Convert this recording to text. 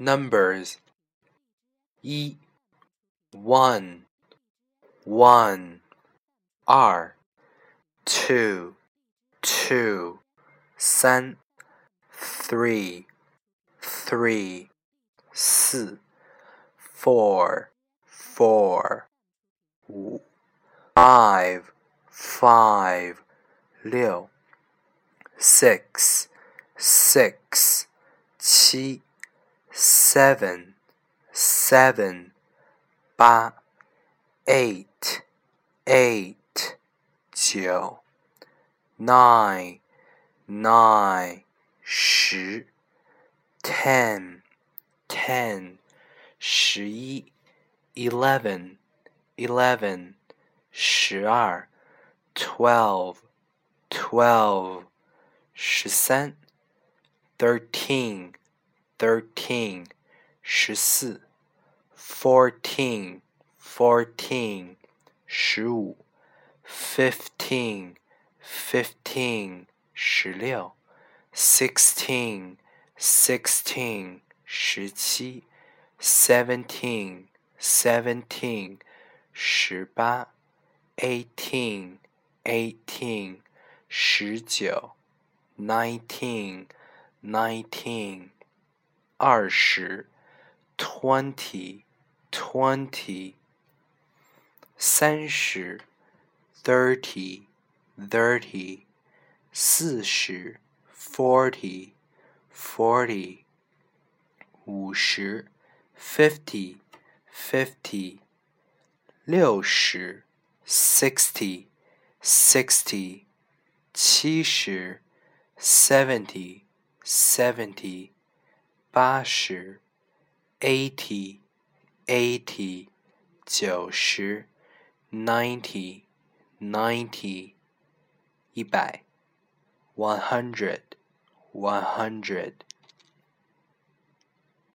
numbers 一 one one 二 two two 三 three three 四 four four 五 five five 六 six six 七 seven seven 八 eight eight 九 nine nine 十 ten ten 十一 eleven eleven 十二 twelve twelve 十三 thirteen thirteen 十四 fourteen fourteen 十五 fifteen fifteen 十六 sixteen sixteen 十七 seventeen seventeen 十八 eighteen eighteen 十九 nineteen nineteen 二十 twenty twenty 三十 thirty thirty 四十 forty forty 五十 fifty fifty 六十 sixty sixty 七十 seventy seventy 八十 eighty eighty 九十 ninety ninety 一百 one hundred one hundred